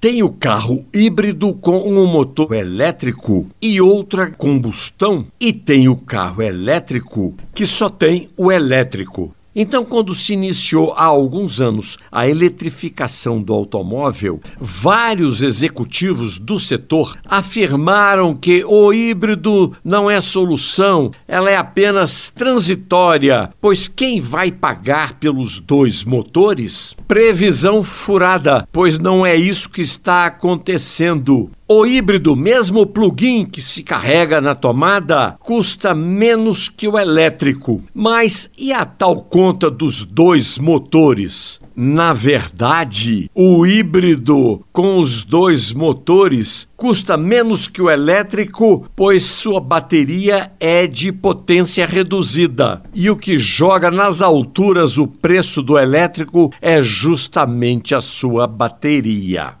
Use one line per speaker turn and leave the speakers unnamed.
Tem o carro híbrido com um motor elétrico e outra combustão, e tem o carro elétrico que só tem o elétrico. Então, quando se iniciou há alguns anos a eletrificação do automóvel, vários executivos do setor afirmaram que o híbrido não é solução, ela é apenas transitória, pois quem vai pagar pelos dois motores? Previsão furada, pois não é isso que está acontecendo. O híbrido, mesmo o plugin que se carrega na tomada, custa menos que o elétrico. Mas e a tal conta dos dois motores? Na verdade, o híbrido com os dois motores custa menos que o elétrico, pois sua bateria é de potência reduzida. E o que joga nas alturas o preço do elétrico é justamente a sua bateria.